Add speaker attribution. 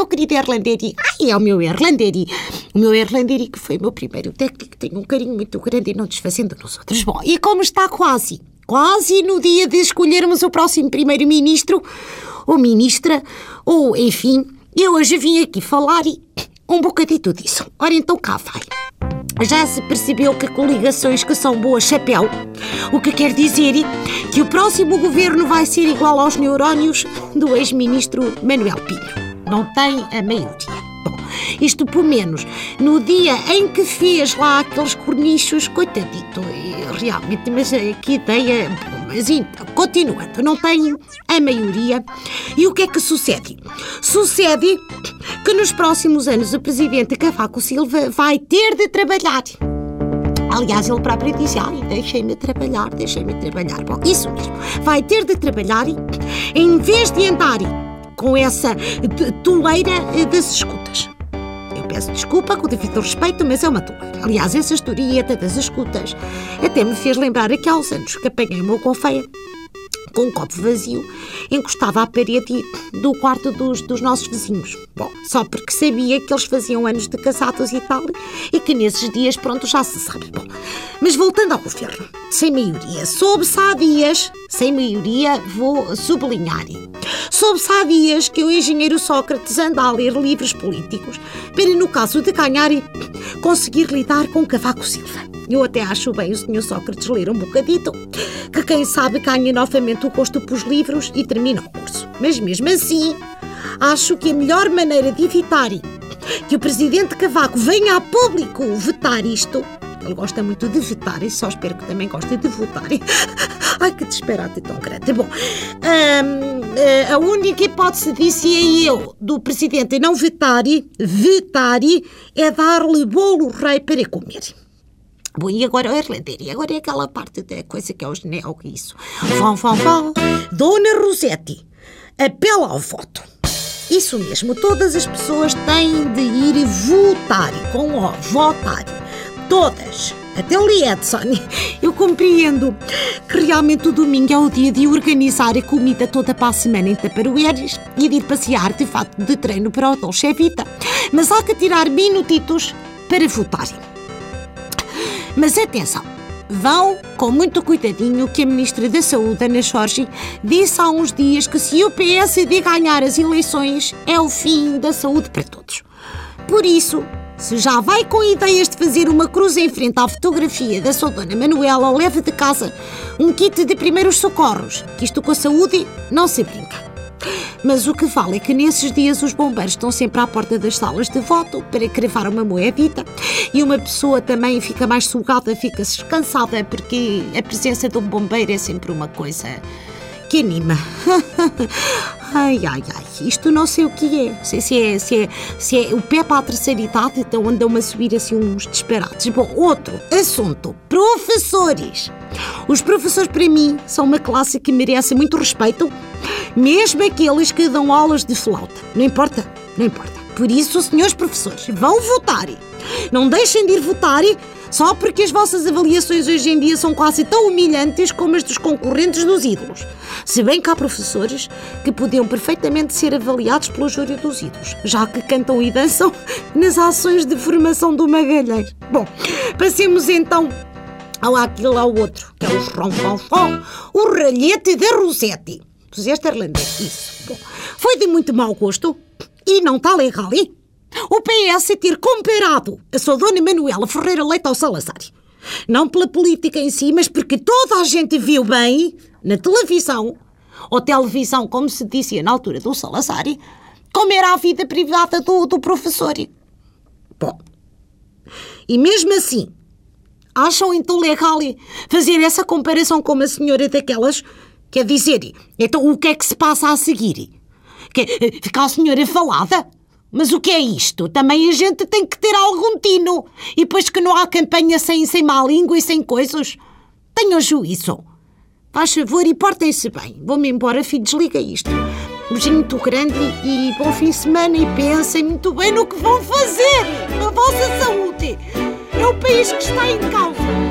Speaker 1: meu querido Erlanderi. Ai, é o meu Erlanderi. O meu Erlanderi, que foi o meu primeiro técnico, tem um carinho muito grande e não desfazendo nos outros. Bom, e como está quase, quase no dia de escolhermos o próximo primeiro-ministro, ou ministra, ou enfim, eu hoje vim aqui falar e um bocadito disso. Ora, então cá vai. Já se percebeu que coligações que são boas chapéu, o que quer dizer que o próximo governo vai ser igual aos neurónios do ex-ministro Manuel Pinho. Não tem a maioria. Bom, isto por menos, no dia em que fez lá aqueles cornichos, coitadito, realmente, mas que ideia. Mas então, continuando, não tem a maioria. E o que é que sucede? Sucede que nos próximos anos o presidente Cavaco Silva vai ter de trabalhar. Aliás, ele próprio disse: Ai, deixem-me trabalhar, deixem-me trabalhar. Bom, isso mesmo. Vai ter de trabalhar em vez de andar com essa toleira das escutas. Eu peço desculpa com o devido respeito, mas é uma toleira. Aliás, essa historieta das escutas até me fez lembrar aqueles anos que apanhei meu confeia com um copo vazio, encostava à parede do quarto dos, dos nossos vizinhos. Bom, só porque sabia que eles faziam anos de casados e tal, e que nesses dias, pronto, já se sabe. Bom, mas voltando ao governo, sem maioria, soube-se há dias, sem maioria, vou sublinhar, soube-se há dias que o engenheiro Sócrates anda a ler livros políticos para, no caso de ganhar, conseguir lidar com Cavaco Silva. Eu até acho bem o Sr. Sócrates ler um bocadito, que quem sabe ganha novamente o gosto pelos livros e termina o curso. Mas mesmo assim, acho que a melhor maneira de evitar que o Presidente Cavaco venha a público vetar isto ele gosta muito de votar e só espero que também goste de votar. Ai, que disparate tão grande. Bom, hum, a única hipótese, disse eu, do presidente não vetar, vetar, é dar-lhe bolo rei para comer. Bom, e agora o Erlander, e agora é aquela parte da coisa que é o genel, isso. Vão, vão, vão. Dona Rosetti, apela ao voto. Isso mesmo, todas as pessoas têm de ir votar, com o votar. Todas. Até o Edson. Eu compreendo que realmente o domingo é o dia de organizar a comida toda para a semana em Taparoeiras e de ir passear de fato de treino para o Dolce Vita. Mas há que tirar minutitos para votarem. Mas atenção, vão com muito cuidadinho que a Ministra da Saúde, Ana Jorge, disse há uns dias que se o PSD ganhar as eleições é o fim da saúde para todos. Por isso, se já vai com ideias de fazer uma cruz em frente à fotografia da sua dona Manuela, leve de casa um kit de primeiros socorros, que isto com a saúde não se brinca. Mas o que vale é que nesses dias os bombeiros estão sempre à porta das salas de voto para cravar uma moedita e uma pessoa também fica mais sugada, fica descansada porque a presença de um bombeiro é sempre uma coisa que anima. ai, ai, ai, isto não sei o que é. Se, se é, se é, se é o pé para a terceira idade, então andam a subir assim uns disparados. Bom, outro assunto: professores. Os professores, para mim, são uma classe que merece muito respeito mesmo aqueles que dão aulas de flauta. Não importa, não importa. Por isso, senhores professores, vão votar. Não deixem de ir votar só porque as vossas avaliações hoje em dia são quase tão humilhantes como as dos concorrentes dos ídolos. Se bem que há professores que podiam perfeitamente ser avaliados pelo júri dos ídolos, já que cantam e dançam nas ações de formação do Magalhães. Bom, passemos então ao aquilo ao outro, que é o ronfonfon, o ralhete da Rosetti puseste irlandês. Isso. Bom, foi de muito mau gosto e não está legal. E o PS ter comparado a sua dona Manuela Ferreira Leite ao Salazar. Não pela política em si, mas porque toda a gente viu bem na televisão, ou televisão, como se dizia na altura do Salazar, como era a vida privada do, do professor. Bom, e mesmo assim, acham então legal fazer essa comparação com uma senhora daquelas Quer dizer, então o que é que se passa a seguir? Que, eh, fica a senhora falada? Mas o que é isto? Também a gente tem que ter algum tino. E depois que não há campanha sem, sem má língua e sem coisas. Tenham juízo. Faz favor e portem-se bem. Vou-me embora, filho, desliga isto. Beijinho muito grande e bom fim de semana e pensem muito bem no que vão fazer na vossa saúde. É o país que está em causa.